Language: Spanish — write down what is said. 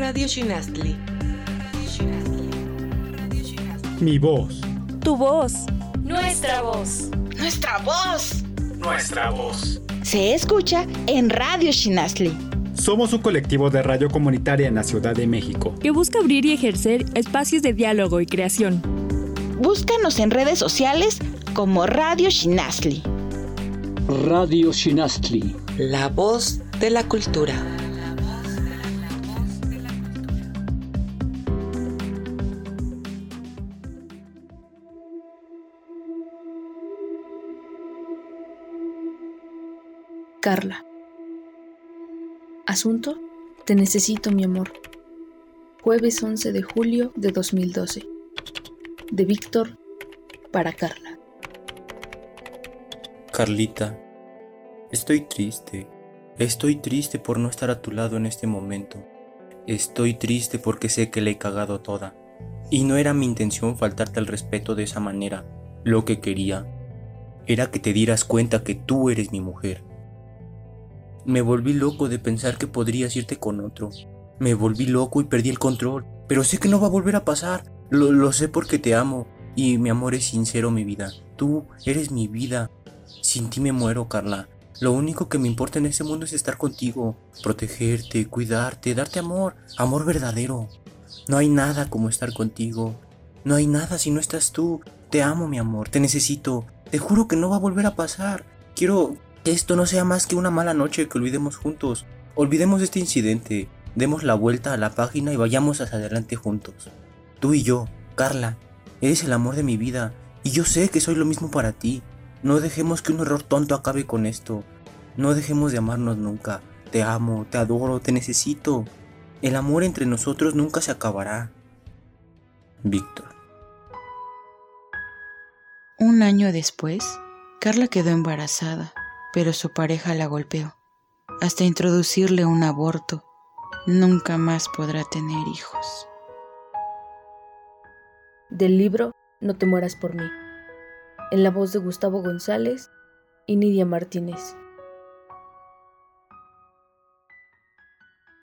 Radio Shinastli. Mi voz. Tu voz. Nuestra voz. Nuestra voz. Nuestra voz. Se escucha en Radio Shinasli. Somos un colectivo de radio comunitaria en la Ciudad de México. Que busca abrir y ejercer espacios de diálogo y creación. Búscanos en redes sociales como Radio Shinasli. Radio Shinastli. La voz de la cultura. Carla. Asunto, te necesito mi amor. Jueves 11 de julio de 2012. De Víctor para Carla. Carlita, estoy triste. Estoy triste por no estar a tu lado en este momento. Estoy triste porque sé que le he cagado toda. Y no era mi intención faltarte al respeto de esa manera. Lo que quería era que te dieras cuenta que tú eres mi mujer. Me volví loco de pensar que podrías irte con otro. Me volví loco y perdí el control. Pero sé que no va a volver a pasar. Lo, lo sé porque te amo. Y mi amor es sincero, mi vida. Tú eres mi vida. Sin ti me muero, Carla. Lo único que me importa en este mundo es estar contigo, protegerte, cuidarte, darte amor, amor verdadero. No hay nada como estar contigo. No hay nada si no estás tú. Te amo, mi amor, te necesito. Te juro que no va a volver a pasar. Quiero que esto no sea más que una mala noche que olvidemos juntos. Olvidemos este incidente, demos la vuelta a la página y vayamos hacia adelante juntos. Tú y yo, Carla, eres el amor de mi vida y yo sé que soy lo mismo para ti. No dejemos que un error tonto acabe con esto. No dejemos de amarnos nunca. Te amo, te adoro, te necesito. El amor entre nosotros nunca se acabará. Víctor. Un año después, Carla quedó embarazada, pero su pareja la golpeó. Hasta introducirle un aborto, nunca más podrá tener hijos. Del libro No te mueras por mí. En la voz de Gustavo González y Nidia Martínez.